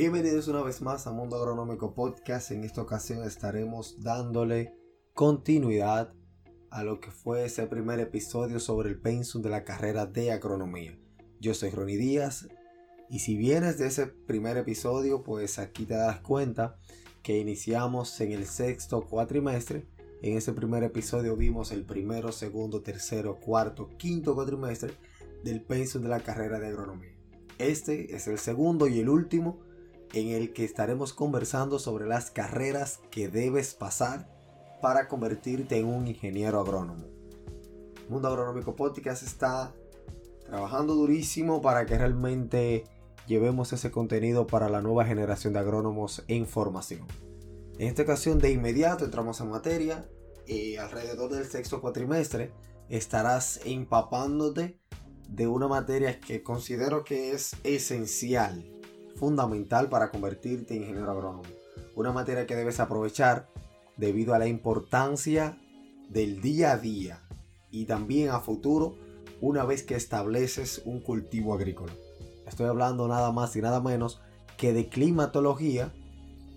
Bienvenidos una vez más a Mundo Agronómico Podcast. En esta ocasión estaremos dándole continuidad a lo que fue ese primer episodio sobre el pensum de la carrera de agronomía. Yo soy Ronnie Díaz y si vienes de ese primer episodio, pues aquí te das cuenta que iniciamos en el sexto cuatrimestre. En ese primer episodio vimos el primero, segundo, tercero, cuarto, quinto cuatrimestre del pensum de la carrera de agronomía. Este es el segundo y el último en el que estaremos conversando sobre las carreras que debes pasar para convertirte en un ingeniero agrónomo. Mundo Agronómico Podcast está trabajando durísimo para que realmente llevemos ese contenido para la nueva generación de agrónomos en formación. En esta ocasión de inmediato entramos en materia y alrededor del sexto cuatrimestre estarás empapándote de una materia que considero que es esencial fundamental para convertirte en ingeniero agrónomo. Una materia que debes aprovechar debido a la importancia del día a día y también a futuro una vez que estableces un cultivo agrícola. Estoy hablando nada más y nada menos que de climatología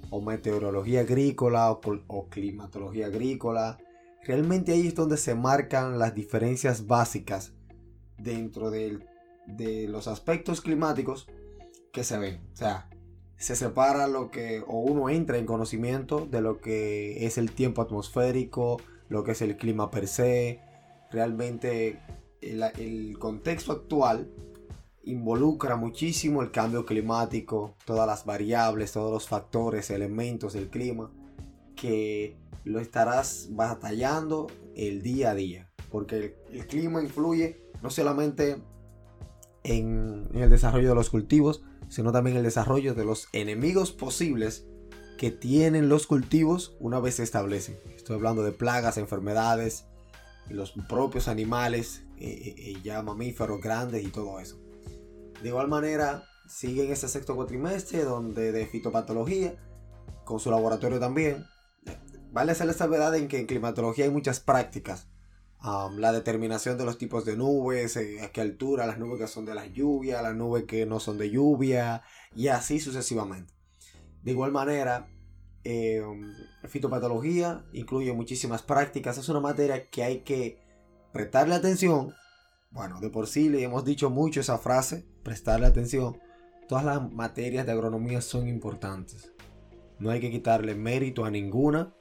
o meteorología agrícola o, climatología agrícola. Realmente ahí es donde se marcan las diferencias básicas dentro de los aspectos climáticos que se ven. O sea, se separa lo que, o uno entra en conocimiento de lo que es el tiempo atmosférico, lo que es el clima per se. Realmente el, contexto actual involucra muchísimo el cambio climático, todas las variables, todos los factores, elementos del clima, que lo estarás batallando el día a día. Porque el, clima influye no solamente en, el desarrollo de los cultivos, sino también el desarrollo de los enemigos posibles que tienen los cultivos una vez se establecen. Estoy hablando de plagas, enfermedades, los propios animales, eh, eh, eh, ya mamíferos grandes y todo eso. De igual manera, sigue en ese sexto cuatrimestre donde de fitopatología, con su laboratorio también. Vale hacer la salvedad en que en climatología hay muchas prácticas la determinación de los tipos de nubes, eh, a qué altura, las nubes que son de la lluvia, las nubes que no son de lluvia, y así sucesivamente. De igual manera, eh, fitopatología incluye muchísimas prácticas, es una materia que hay que prestarle atención. Bueno, de por sí le hemos dicho mucho esa frase, prestarle atención. Todas las materias de agronomía son importantes. No hay que quitarle mérito a ninguna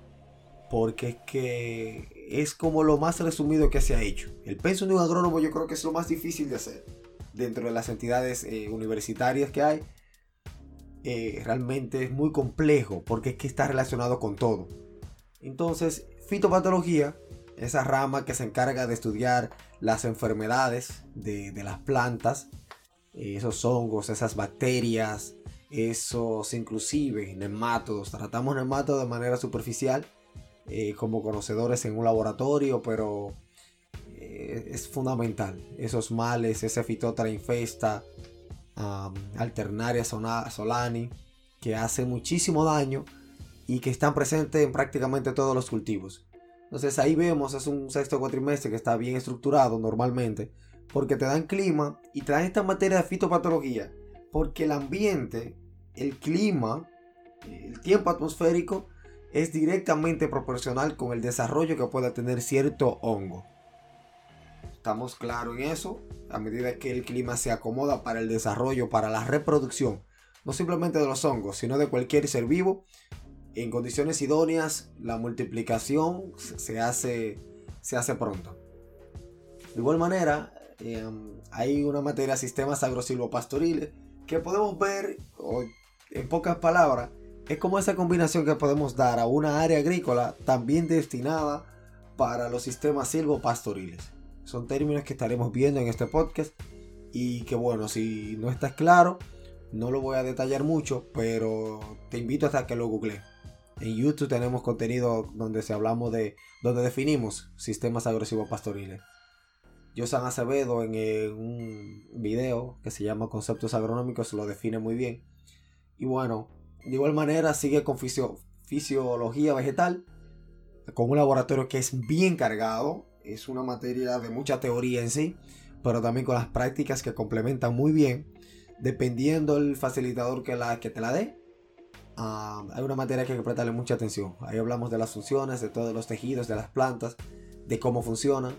porque es que es como lo más resumido que se ha hecho. El pensum de un agrónomo yo creo que es lo más difícil de hacer dentro de las entidades eh, universitarias que hay. Eh, realmente es muy complejo porque es que está relacionado con todo. Entonces, fitopatología, esa rama que se encarga de estudiar las enfermedades de, las plantas, eh, esos hongos, esas bacterias, esos inclusive nematodos. Tratamos nematodos de manera superficial eh, como conocedores en un laboratorio, pero eh, es fundamental. Esos males, ese fitotra infesta, alternaria solani, que hace muchísimo daño y que están presentes en prácticamente todos los cultivos. Entonces ahí vemos, es un sexto cuatrimestre que está bien estructurado normalmente, porque te dan clima y te dan esta materia de fitopatología, porque el ambiente, el clima, el tiempo atmosférico es directamente proporcional con el desarrollo que pueda tener cierto hongo. Estamos claros en eso, a medida que el clima se acomoda para el desarrollo, para la reproducción, no simplemente de los hongos, sino de cualquier ser vivo, en condiciones idóneas, la multiplicación se hace, se hace pronto. De igual manera, em, hay una materia sistemas agrosilvopastoriles que podemos ver, en pocas palabras, es como esa combinación que podemos dar a una área agrícola también destinada para los sistemas silvopastoriles. Son términos que estaremos viendo en este podcast y que bueno, si no estás claro, no lo voy a detallar mucho, pero te invito hasta que lo googlees. En YouTube tenemos contenido donde se hablamos de, donde definimos sistemas agresivos pastoriles. San Acevedo en un video que se llama Conceptos Agronómicos lo define muy bien. Y bueno, de igual manera sigue con fisiología vegetal, con un laboratorio que es bien cargado, es una materia de mucha teoría en sí, pero también con las prácticas que complementan muy bien. dependiendo el facilitador que, la, que te la dé, ah, hay una materia que hay que prestarle mucha atención. Ahí hablamos de las funciones, de todos los tejidos, de las plantas, de cómo funcionan.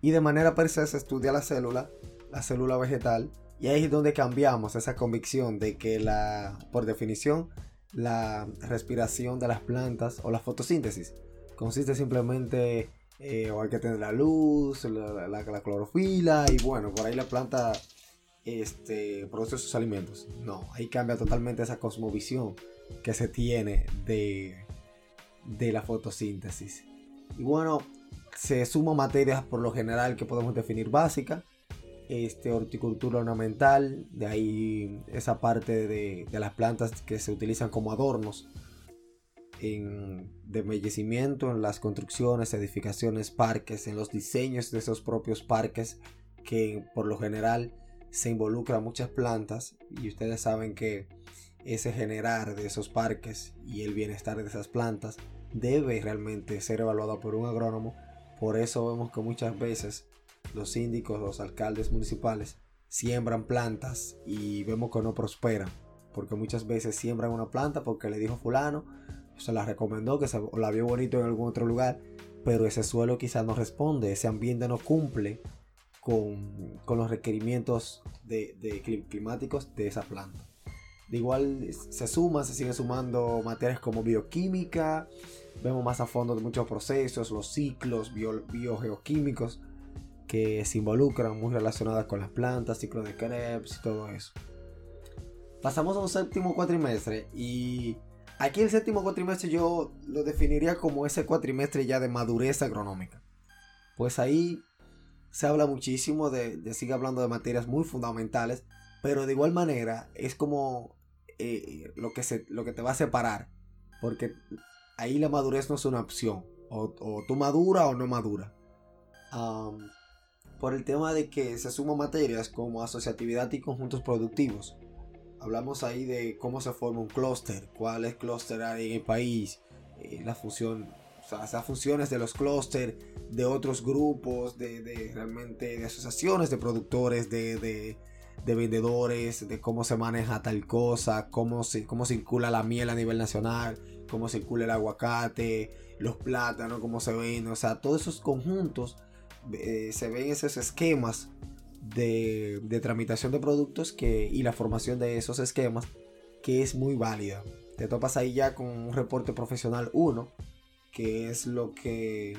Y de manera per se se estudia la célula, la célula vegetal, y ahí es donde cambiamos esa convicción de que la, por definición, la respiración de las plantas o la fotosíntesis consiste simplemente eh, o hay que tener la luz, la, clorofila y bueno, por ahí la planta este, produce sus alimentos. No, ahí cambia totalmente esa cosmovisión que se tiene de, de la fotosíntesis. Y bueno, se suman materias por lo general que podemos definir básicas. Este, horticultura ornamental, de ahí esa parte de, las plantas que se utilizan como adornos en, de embellecimiento en las construcciones, edificaciones, parques, en los diseños de esos propios parques que por lo general se involucran muchas plantas y ustedes saben que ese generar de esos parques y el bienestar de esas plantas debe realmente ser evaluado por un agrónomo. Por eso vemos que muchas veces los síndicos, los alcaldes municipales siembran plantas y vemos que no prosperan. Porque muchas veces siembran una planta porque le dijo fulano se la recomendó, que se, la vio bonito en algún otro lugar, pero ese suelo quizás no responde, ese ambiente no cumple con, los requerimientos de, climáticos de esa planta. De igual se suma, se siguen sumando materias como bioquímica, vemos más a fondo de muchos procesos, los ciclos biogeoquímicos que se involucran muy relacionadas con las plantas, ciclo de Krebs y todo eso. Pasamos a un séptimo cuatrimestre y Aquí el séptimo cuatrimestre yo lo definiría como ese cuatrimestre ya de madurez agronómica. Pues ahí se habla muchísimo de, sigue hablando de materias muy fundamentales, pero de igual manera es como eh, lo, que se, lo que te va a separar, porque ahí la madurez no es una opción, o, tú madura o no madura. Por el tema de que se suman materias como asociatividad y conjuntos productivos, hablamos ahí de cómo se forma un clúster, cuáles clúster hay en el país, eh, la función, o sea, esas funciones de los clústeres, de otros grupos, de, realmente de asociaciones de productores, de, vendedores, de cómo se maneja tal cosa, cómo, cómo circula la miel a nivel nacional, cómo circula el aguacate, los plátanos, cómo se ven, o sea, todos esos conjuntos eh, se ven esos esquemas de, tramitación de productos que, y la formación de esos esquemas que es muy válida. Te topas ahí ya con un reporte profesional 1, que es lo que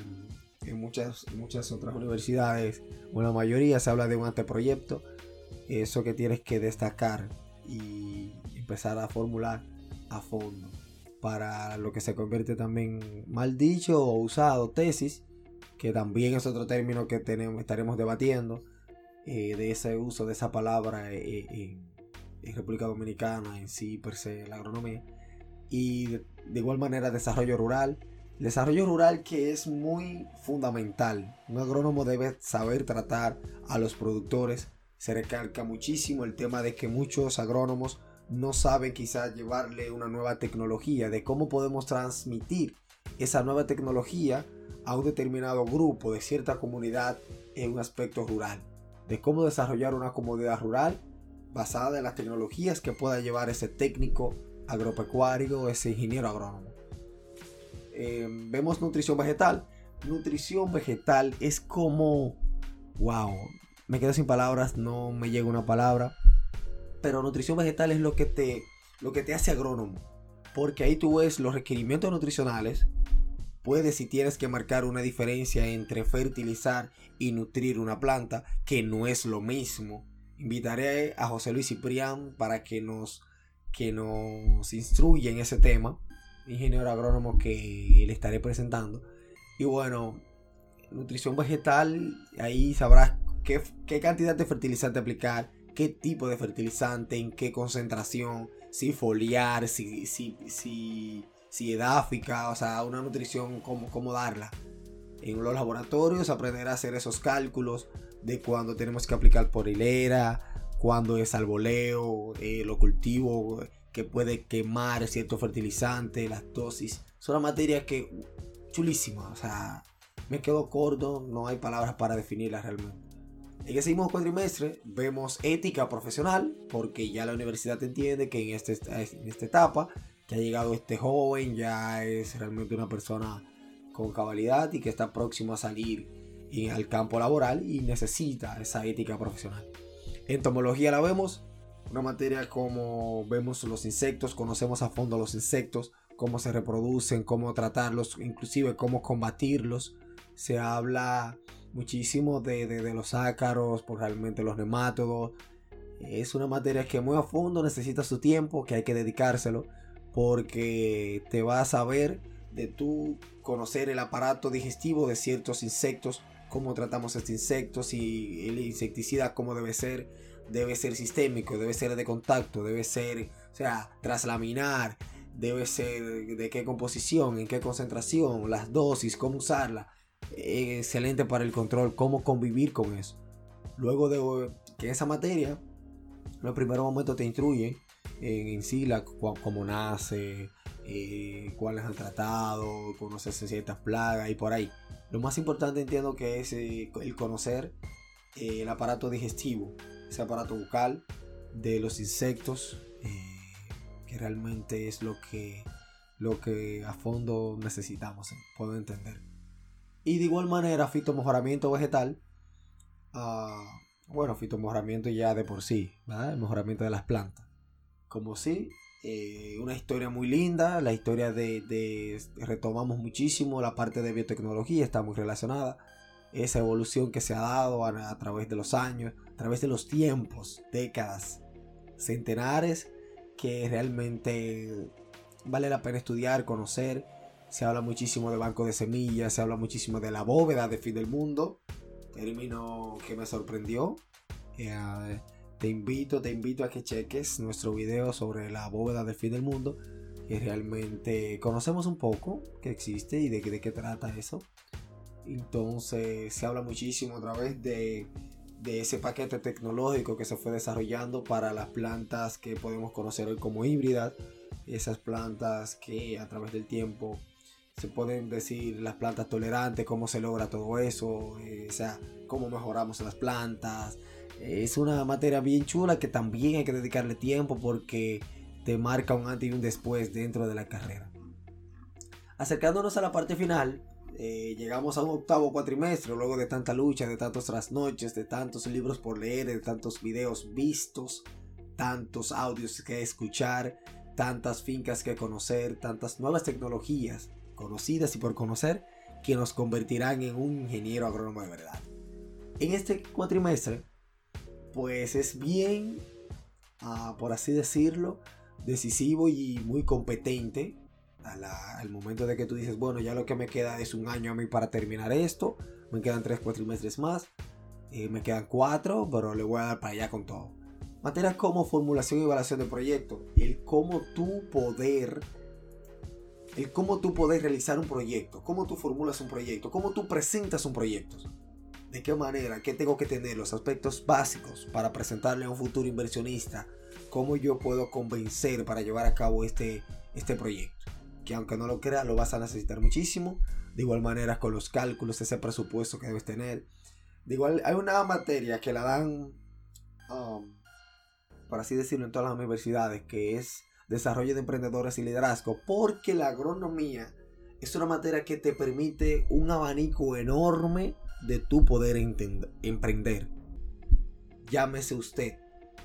en muchas, muchas otras universidades, o la mayoría, se habla de un anteproyecto. Eso que tienes que destacar y empezar a formular a fondo. Para lo que se convierte también mal dicho o usado, tesis, que también es otro término que tenemos, estaremos debatiendo eh, de ese uso de esa palabra eh, eh, en, República Dominicana en sí, per se, la agronomía. Y de, igual manera desarrollo rural. desarrollo rural que es muy fundamental. Un agrónomo debe saber tratar a los productores. Se recalca muchísimo el tema de que muchos agrónomos no saben quizás llevarle una nueva tecnología, de cómo podemos transmitir esa nueva tecnología a un determinado grupo de cierta comunidad en un aspecto rural de cómo desarrollar una comunidad rural basada en las tecnologías que pueda llevar ese técnico agropecuario, ese ingeniero agrónomo. Eh, vemos nutrición vegetal. Nutrición vegetal es como, wow, me quedo sin palabras, no me llega una palabra, pero nutrición vegetal es lo que te, lo que te hace agrónomo, porque ahí tú ves los requerimientos nutricionales Puedes si tienes que marcar una diferencia entre fertilizar y nutrir una planta, que no es lo mismo. Invitaré a José Luis Ciprián para que nos, que nos instruya en ese tema, ingeniero agrónomo que le estaré presentando. Y bueno, nutrición vegetal, ahí sabrás qué, qué cantidad de fertilizante aplicar, qué tipo de fertilizante, en qué concentración, si foliar, si, si, si si edáfica, o sea, una nutrición, cómo, cómo darla. En los laboratorios aprender a hacer esos cálculos de cuando tenemos que aplicar por hilera, cuando es alboleo, eh, lo cultivo que puede quemar cierto fertilizante, las dosis. Es una materia que chulísima, o sea, me quedo corto, no hay palabras para definirla realmente. En ese mismo cuatrimestre vemos ética profesional, porque ya la universidad entiende que en, este, en esta etapa que ha llegado este joven ya es realmente una persona con cabalidad y que está próximo a salir al campo laboral y necesita esa ética profesional. Entomología la vemos, una materia como vemos los insectos, conocemos a fondo los insectos, cómo se reproducen, cómo tratarlos, inclusive cómo combatirlos. Se habla muchísimo de, los ácaros, por realmente los nematodos. Es una materia que muy a fondo necesita su tiempo, que hay que dedicárselo, porque te vas a ver de tú conocer el aparato digestivo de ciertos insectos, cómo tratamos estos insectos y el insecticida cómo debe ser, debe ser sistémico, debe ser de contacto, debe ser, o sea, traslaminar, debe ser de qué composición, en qué concentración, las dosis, cómo usarla. Excelente para el control, cómo convivir con eso. Luego de que esa materia, en los primeros momentos te instruye en, sí la, cómo nace, eh, cuáles han tratado, conocer ciertas plagas y por ahí. Lo más importante entiendo que es eh, el conocer eh, el aparato digestivo, ese aparato bucal de los insectos, que realmente es lo que, lo que a fondo necesitamos, puedo entender. Y de igual manera, fitomejoramiento vegetal, uh, bueno, fitomejoramiento ya de por sí, el mejoramiento de las plantas. Como si eh, una historia muy linda, la historia de, retomamos muchísimo, la parte de biotecnología está muy relacionada, esa evolución que se ha dado a, través de los años, a través de los tiempos, décadas, centenares, que realmente vale la pena estudiar, conocer. Se habla muchísimo de banco de semillas, se habla muchísimo de la bóveda de fin del mundo, término que me sorprendió. Eh, te invito, te invito a que cheques nuestro video sobre la bóveda del fin del mundo. Y realmente conocemos un poco que existe y de, de qué trata eso. Entonces se habla muchísimo a través de, de ese paquete tecnológico que se fue desarrollando para las plantas que podemos conocer hoy como híbridas. Esas plantas que a través del tiempo se pueden decir las plantas tolerantes, cómo se logra todo eso, eh, o sea, cómo mejoramos las plantas, es una materia bien chula que también hay que dedicarle tiempo porque te marca un antes y un después dentro de la carrera. Acercándonos a la parte final, eh, llegamos a un octavo cuatrimestre luego de tanta lucha, de tantos trasnoches, de tantos libros por leer, de tantos videos vistos, tantos audios que escuchar, tantas fincas que conocer, tantas nuevas tecnologías conocidas y por conocer que nos convertirán en un ingeniero agrónomo de verdad. En este cuatrimestre pues es bien, ah, por así decirlo, decisivo y muy competente al momento de que tú dices, bueno, ya lo que me queda es un año a mí para terminar esto, me quedan 3, 4 trimestres más, eh, me quedan 4, pero le voy a dar para allá con todo. Materias como formulación y evaluación de proyectos, el cómo tú poder, el cómo tú poder realizar un proyecto, cómo tú formulas un proyecto, cómo tú presentas un proyecto de qué manera, qué tengo que tener, los aspectos básicos para presentarle a un futuro inversionista, cómo yo puedo convencer para llevar a cabo este, este proyecto. Que aunque no lo creas, lo vas a necesitar muchísimo. De igual manera con los cálculos, ese presupuesto que debes tener. De igual, hay una materia que la dan, um, por así decirlo, en todas las universidades, que es desarrollo de emprendedores y liderazgo, porque la agronomía es una materia que te permite un abanico enorme de tu poder emprender. Llámese usted,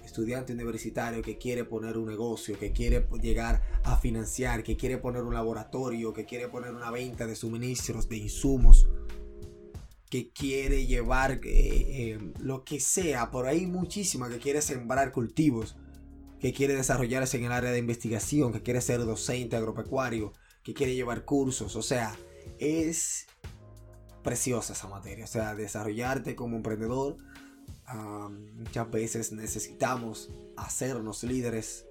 estudiante universitario que quiere poner un negocio, que quiere llegar a financiar, que quiere poner un laboratorio, que quiere poner una venta de suministros, de insumos, que quiere llevar eh, eh, lo que sea, por ahí muchísima, que quiere sembrar cultivos, que quiere desarrollarse en el área de investigación, que quiere ser docente agropecuario, que quiere llevar cursos, o sea, es preciosa esa materia. O sea, desarrollarte como emprendedor. muchas veces necesitamos hacernos líderes.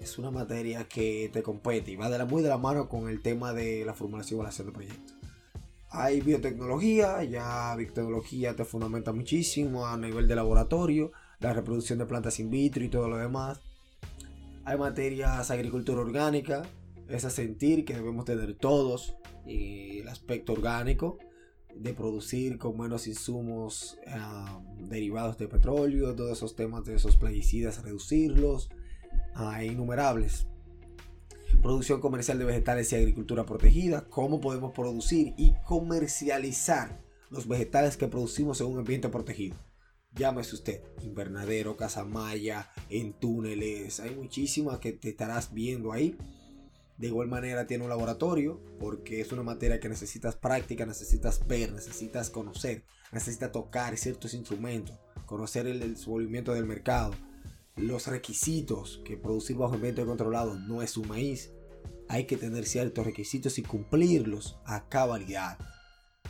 Es una materia que te compete y va de la, muy de la mano con el tema de la formulación y evaluación de proyectos. Hay biotecnología, ya biotecnología te fundamenta muchísimo a nivel de laboratorio, la reproducción de plantas in vitro y todo lo demás. Hay materias agricultura orgánica, ese sentir que debemos tener todos y el aspecto orgánico de producir con menos insumos derivados de petróleo, todos esos temas de esos plaguicidas, reducirlos, hay innumerables. Producción comercial de vegetales y agricultura protegida, cómo podemos producir y comercializar los vegetales que producimos en un ambiente protegido. Llámese usted, invernadero, casa maya, en túneles, hay muchísimas que te estarás viendo ahí de igual manera tiene un laboratorio porque es una materia que necesitas práctica, necesitas ver, necesitas conocer, necesitas tocar ciertos instrumentos, conocer el desenvolvimiento del mercado, los requisitos que producir bajo ambiente controlado no es un maíz. Hay que tener ciertos requisitos y cumplirlos a cabalidad.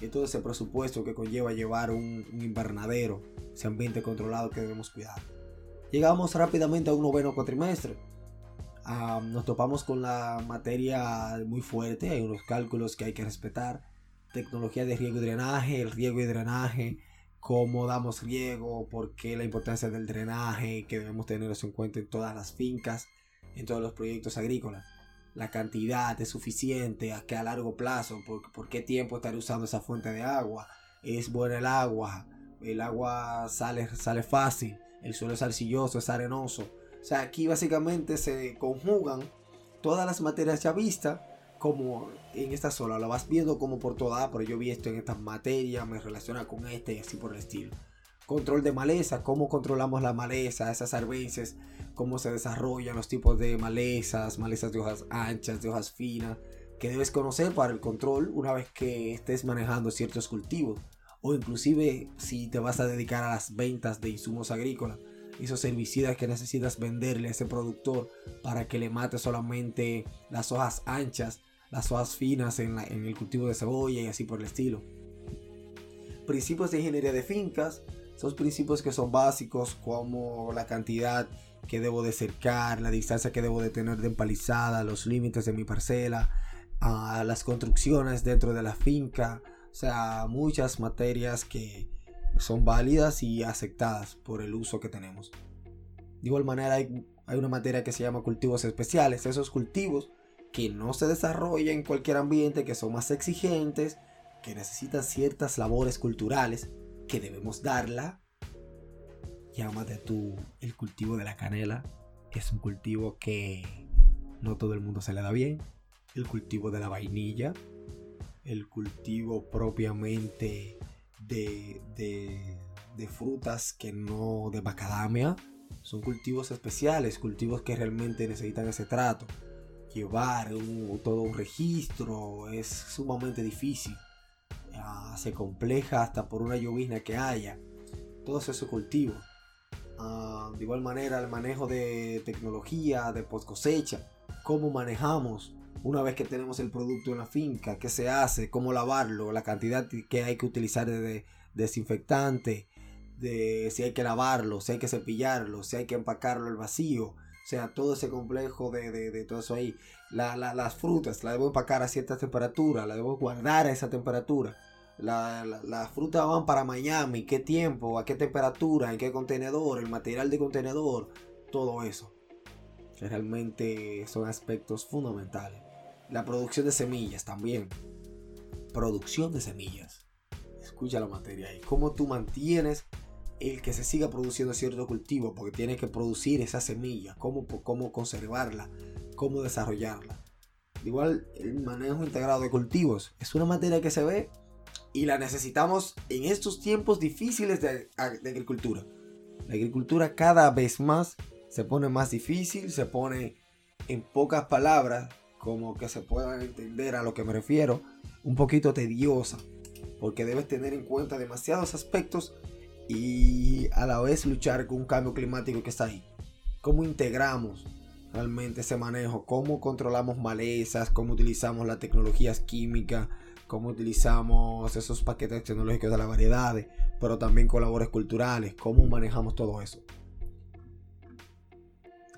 Y todo ese presupuesto que conlleva llevar un, un invernadero, ese ambiente controlado que debemos cuidar. Llegamos rápidamente a un noveno cuatrimestre nos topamos con la materia muy fuerte, hay unos cálculos que hay que respetar, tecnología de riego y drenaje, el riego y drenaje, cómo damos riego, por qué la importancia del drenaje, que debemos tener eso en cuenta en todas las fincas, en todos los proyectos agrícolas. La cantidad es suficiente, a que a largo plazo, por, por qué tiempo estar usando esa fuente de agua, es buena el agua, el agua sale, sale fácil, el suelo es arcilloso, es arenoso, o sea, aquí básicamente se conjugan todas las materias ya vistas como en esta sola. Lo vas viendo como por toda, pero yo vi esto en esta materia, me relaciona con este y así por el estilo. Control de maleza, cómo controlamos la maleza, esas arbences, cómo se desarrollan los tipos de malezas, malezas de hojas anchas, de hojas finas, que debes conocer para el control una vez que estés manejando ciertos cultivos. O inclusive si te vas a dedicar a las ventas de insumos agrícolas esos herbicidas que necesitas venderle a ese productor para que le mate solamente las hojas anchas, las hojas finas en, el cultivo de cebolla y así por el estilo. Principios de ingeniería de fincas, esos principios que son básicos como la cantidad que debo de cercar, la distancia que debo de tener de empalizada, los límites de mi parcela, las construcciones dentro de la finca, o sea, muchas materias que, son válidas y aceptadas por el uso que tenemos. De igual manera hay, una materia que se llama cultivos especiales, esos cultivos que no se desarrollan en cualquier ambiente, que son más exigentes, que necesitan ciertas labores culturales que debemos darla. Llámate tú el cultivo de la canela, es un cultivo que no todo el mundo se le da bien. El cultivo de la vainilla, el cultivo propiamente de, frutas que no de macadamia. Son cultivos especiales, cultivos que realmente necesitan ese trato. Llevar todo un registro es sumamente difícil. se compleja hasta por una llovizna que haya. Todos esos cultivos. Ah, de igual manera el manejo de tecnología, de post cosecha. Cómo manejamos una vez que tenemos el producto en la finca, qué se hace, cómo lavarlo, la cantidad que hay que utilizar de desinfectante, de si hay que lavarlo, si hay que cepillarlo, si hay que empacarlo al vacío. O sea, todo ese complejo de, todo eso ahí. las frutas las debo empacar a cierta temperatura, las debo guardar a esa temperatura. Las frutas van para Miami, qué tiempo, a qué temperatura, en qué contenedor, el material de contenedor, todo eso. Realmente son aspectos fundamentales. La producción de semillas también. Producción de semillas. Escucha la materia ahí. Cómo tú mantienes el que se siga produciendo cierto cultivo, porque tiene que producir esa semilla, cómo, cómo conservarla, cómo desarrollarla. Igual el manejo integrado de cultivos es una materia que se ve y la necesitamos en estos tiempos difíciles de, de agricultura. La agricultura cada vez más se pone más difícil, se pone en pocas palabras como que se pueda entender a lo que me refiero, un poquito tediosa, porque debes tener en cuenta demasiados aspectos y a la vez luchar con un cambio climático que está ahí. ¿Cómo integramos realmente ese manejo? ¿Cómo controlamos malezas? ¿Cómo utilizamos las tecnologías químicas? ¿Cómo utilizamos esos paquetes tecnológicos de las variedades? Pero también con culturales. ¿Cómo manejamos todo eso?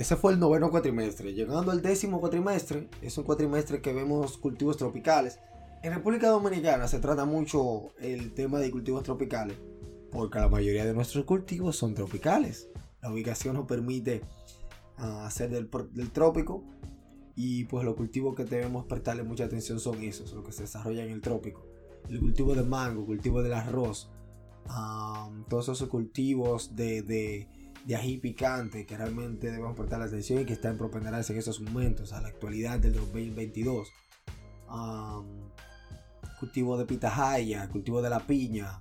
Ese fue el noveno cuatrimestre. Llegando al décimo cuatrimestre, es un cuatrimestre que vemos cultivos tropicales. En República Dominicana se trata mucho el tema de cultivos tropicales, porque la mayoría de nuestros cultivos son tropicales. La ubicación nos permite ah, hacer del, trópico y pues los cultivos que debemos prestarle mucha atención son esos, los que se desarrollan en el trópico. el cultivo de mango, cultivo del arroz, todos esos cultivos de, de, de, ají picante que realmente debemos prestar la atención y que están propenderados en esos momentos, a la actualidad del 2022. cultivo de pitahaya, cultivo de la piña,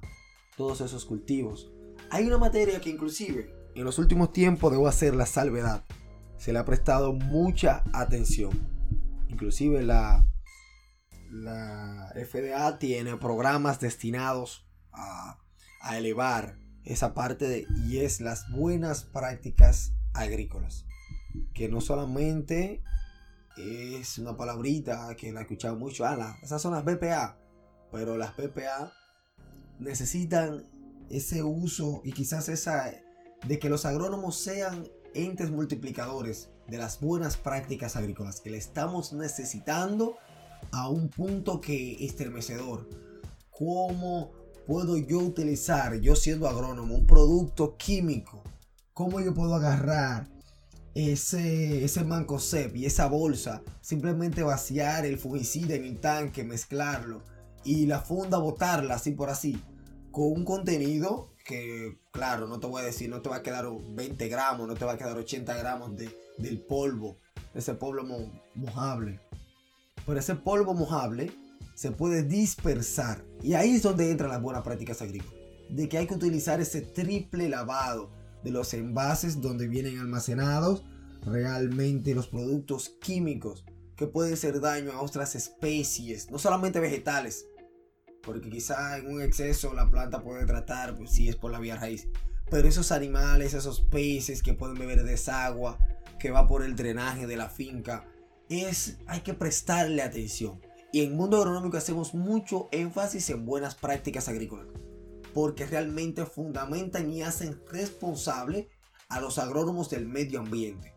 todos esos cultivos. Hay una materia que inclusive en los últimos tiempos debo hacer la salvedad. Se le ha prestado mucha atención. Inclusive la, la FDA tiene programas destinados a a elevar esa parte de, y es las buenas prácticas agrícolas. Que no solamente es una palabrita que la he escuchado mucho, ah, esas son las BPA, pero las BPA necesitan ese uso y quizás esa de que los agrónomos sean entes multiplicadores de las buenas prácticas agrícolas que le estamos necesitando a un punto que estremecedor. Como puedo yo utilizar, yo siendo agrónomo, un producto químico? ¿Cómo yo puedo agarrar ese, ese mancosep y esa bolsa, simplemente vaciar el fungicida en el tanque, mezclarlo y la funda botarla así por así, con un contenido que, claro, no te voy a decir, no te va a quedar 20 gramos, no te va a quedar 80 gramos de, del polvo, ese polvo mojable. Pero ese polvo mojable se puede dispersar. Y ahí es donde entran las buenas prácticas agrícolas. De que hay que utilizar ese triple lavado de los envases donde vienen almacenados realmente los productos químicos que pueden hacer daño a otras especies, no solamente vegetales, porque quizá en un exceso la planta puede tratar pues, si es por la vía raíz, pero esos animales, esos peces que pueden beber desagua, que va por el drenaje de la finca, es hay que prestarle atención. Y en Mundo Agronómico hacemos mucho énfasis en buenas prácticas agrícolas, porque realmente fundamentan y hacen responsable a los agrónomos del medio ambiente.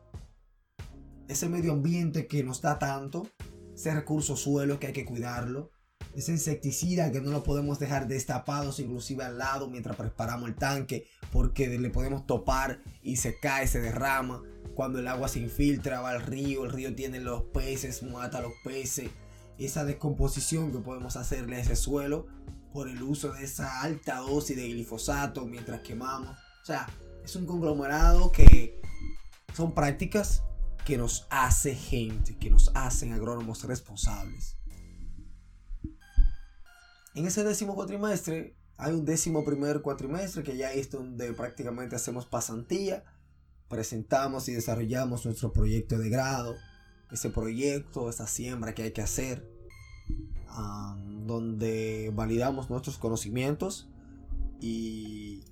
Ese medio ambiente que nos da tanto, ese recurso suelo que hay que cuidarlo, ese insecticida que no lo podemos dejar destapados inclusive al lado mientras preparamos el tanque, porque le podemos topar y se cae, se derrama. Cuando el agua se infiltra, va al río, el río tiene los peces, mata a los peces esa descomposición que podemos hacerle a ese suelo por el uso de esa alta dosis de glifosato mientras quemamos. O sea, es un conglomerado que son prácticas que nos hace gente, que nos hacen agrónomos responsables. En ese décimo cuatrimestre hay un décimo primer cuatrimestre que ya es donde prácticamente hacemos pasantía, presentamos y desarrollamos nuestro proyecto de grado, ese proyecto, esa siembra que hay que hacer, donde validamos nuestros conocimientos y,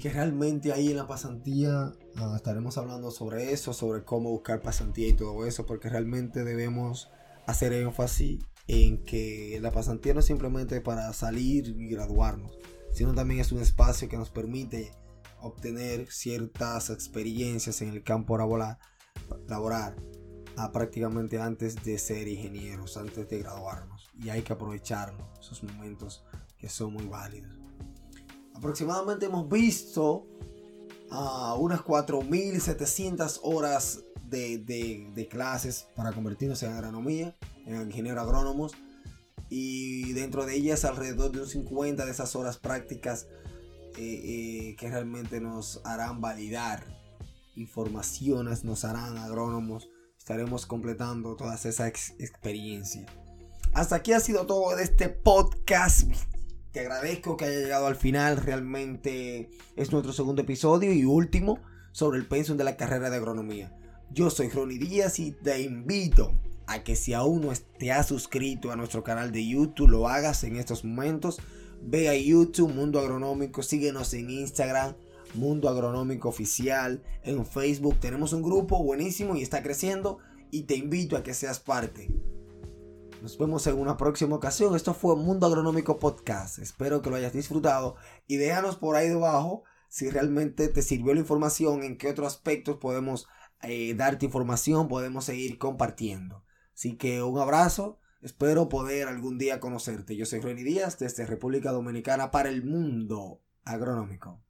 que realmente ahí en la pasantía ah, estaremos hablando sobre eso, sobre cómo buscar pasantía y todo eso, porque realmente debemos hacer énfasis en que la pasantía no es simplemente para salir y graduarnos, sino también es un espacio que nos permite obtener ciertas experiencias en el campo laboral, laboral prácticamente antes de ser ingenieros, antes de graduarnos. Y hay que aprovecharlo, esos momentos que son muy válidos. Aproximadamente hemos visto a unas 4.700 horas de, de, clases para convertirnos en agronomía, en ingeniero agrónomos. Y dentro de ellas alrededor de un 50 de esas horas prácticas eh, eh, que realmente nos harán validar informaciones, nos harán agrónomos estaremos completando toda esa experiencia. Hasta aquí ha sido todo de este podcast. Te agradezco que haya llegado al final. Realmente es nuestro segundo episodio y último sobre el pensum de la carrera de agronomía. Yo soy Ronnie Díaz y te invito a que si aún no te has suscrito a nuestro canal de YouTube, lo hagas en estos momentos. Ve a YouTube Mundo Agronómico, síguenos en Instagram Mundo Agronómico Oficial, en Facebook. Tenemos un grupo buenísimo y está creciendo y te invito a que seas parte. Nos vemos en una próxima ocasión. Esto fue Mundo Agronómico Podcast. Espero que lo hayas disfrutado y déjanos por ahí debajo si realmente te sirvió la información, en qué otros aspectos podemos eh, darte información, podemos seguir compartiendo. Así que un abrazo. Espero poder algún día conocerte. Yo soy Reni Díaz desde República Dominicana para el mundo agronómico.